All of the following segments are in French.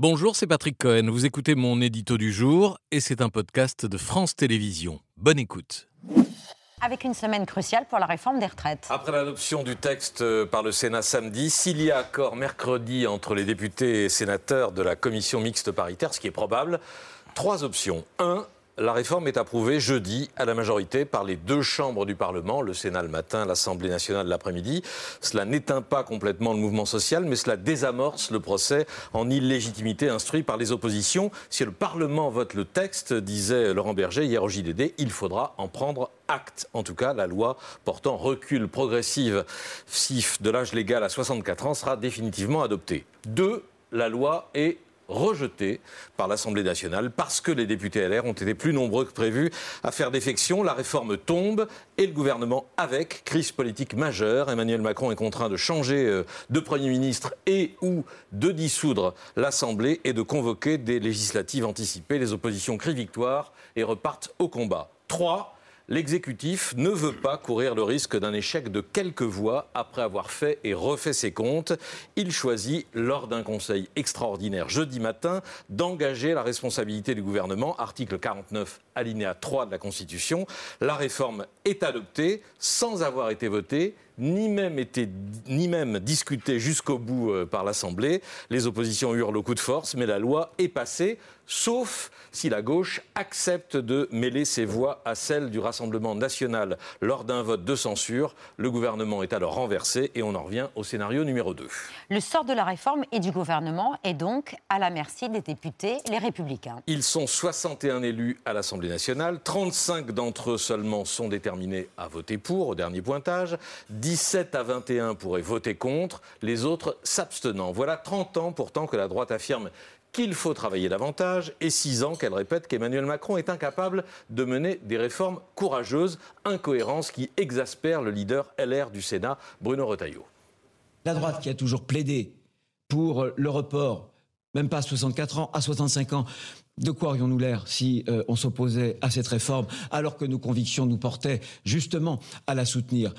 Bonjour, c'est Patrick Cohen. Vous écoutez mon édito du jour et c'est un podcast de France Télévisions. Bonne écoute. Avec une semaine cruciale pour la réforme des retraites. Après l'adoption du texte euh, par le Sénat samedi, s'il y a accord mercredi entre les députés et sénateurs de la commission mixte paritaire, ce qui est probable, trois options. Un, la réforme est approuvée jeudi à la majorité par les deux chambres du Parlement, le Sénat le matin, l'Assemblée nationale l'après-midi. Cela n'éteint pas complètement le mouvement social, mais cela désamorce le procès en illégitimité instruit par les oppositions. Si le Parlement vote le texte, disait Laurent Berger hier au JDD, il faudra en prendre acte. En tout cas, la loi portant recul progressif de l'âge légal à 64 ans sera définitivement adoptée. Deux, la loi est rejeté par l'Assemblée nationale parce que les députés LR ont été plus nombreux que prévu à faire défection. La réforme tombe et le gouvernement avec. Crise politique majeure. Emmanuel Macron est contraint de changer euh, de Premier ministre et ou de dissoudre l'Assemblée et de convoquer des législatives anticipées. Les oppositions crient victoire et repartent au combat. Trois, l'exécutif ne veut pas courir le risque d'un échec de quelques voix après avoir fait et refait ses comptes. Il choisit, lors d'un conseil extraordinaire jeudi matin, d'engager la responsabilité du gouvernement, article 49 alinéa 3 de la Constitution. La réforme est adoptée sans avoir été votée ni même été, ni même discutée jusqu'au bout euh, par l'Assemblée. Les oppositions hurlent au coup de force, mais la loi est passée, sauf si la gauche accepte de mêler ses voix à celles du Rassemblement national lors d'un vote de censure. Le gouvernement est alors renversé et on en revient au scénario numéro 2. Le sort de la réforme et du gouvernement est donc à la merci des députés, les républicains. Ils sont 61 élus à l'Assemblée nationale. 35 d'entre eux seulement sont déterminés à voter pour au dernier pointage. 17 à 21 pourraient voter contre, les autres s'abstenant. Voilà 30 ans pourtant que la droite affirme qu'il faut travailler davantage et 6 ans qu'elle répète qu'Emmanuel Macron est incapable de mener des réformes courageuses, incohérences qui exaspèrent le leader LR du Sénat, Bruno Retailleau. La droite qui a toujours plaidé pour le report, même pas à 64 ans, à 65 ans, de quoi aurions-nous l'air si euh, on s'opposait à cette réforme alors que nos convictions nous portaient justement à la soutenir?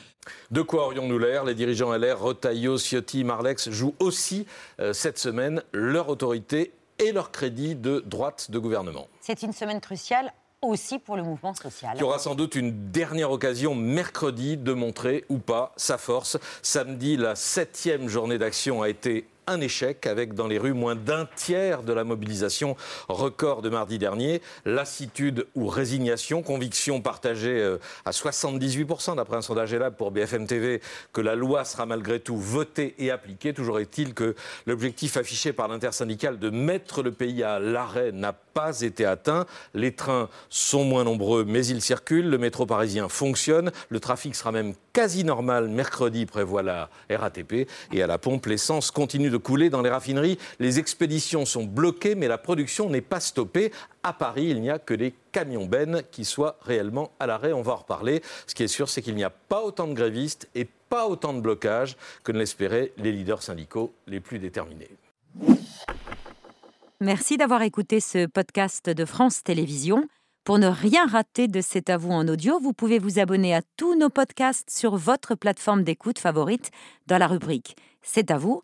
De quoi aurions-nous l'air? Les dirigeants LR, Rotaillot, Ciotti, Marlex jouent aussi euh, cette semaine leur autorité et leur crédit de droite de gouvernement. C'est une semaine cruciale aussi pour le mouvement social. Il y aura sans doute une dernière occasion mercredi de montrer ou pas sa force. Samedi, la septième journée d'action a été un échec avec dans les rues moins d'un tiers de la mobilisation record de mardi dernier. Lassitude ou résignation, conviction partagée euh, à 78% d'après un sondage ELAB pour BFM TV que la loi sera malgré tout votée et appliquée. Toujours est-il que l'objectif affiché par l'intersyndicale de mettre le pays à l'arrêt n'a pas été atteint. Les trains sont moins nombreux, mais ils circulent. Le métro parisien fonctionne. Le trafic sera même quasi normal mercredi, prévoit la RATP. Et à la pompe, l'essence continue de couler dans les raffineries. Les expéditions sont bloquées, mais la production n'est pas stoppée. À Paris, il n'y a que des camions bennes qui soient réellement à l'arrêt. On va en reparler. Ce qui est sûr, c'est qu'il n'y a pas autant de grévistes et pas autant de blocages que ne l'espéraient les leaders syndicaux les plus déterminés. Merci d'avoir écouté ce podcast de France Télévisions. Pour ne rien rater de C'est à vous en audio, vous pouvez vous abonner à tous nos podcasts sur votre plateforme d'écoute favorite dans la rubrique C'est à vous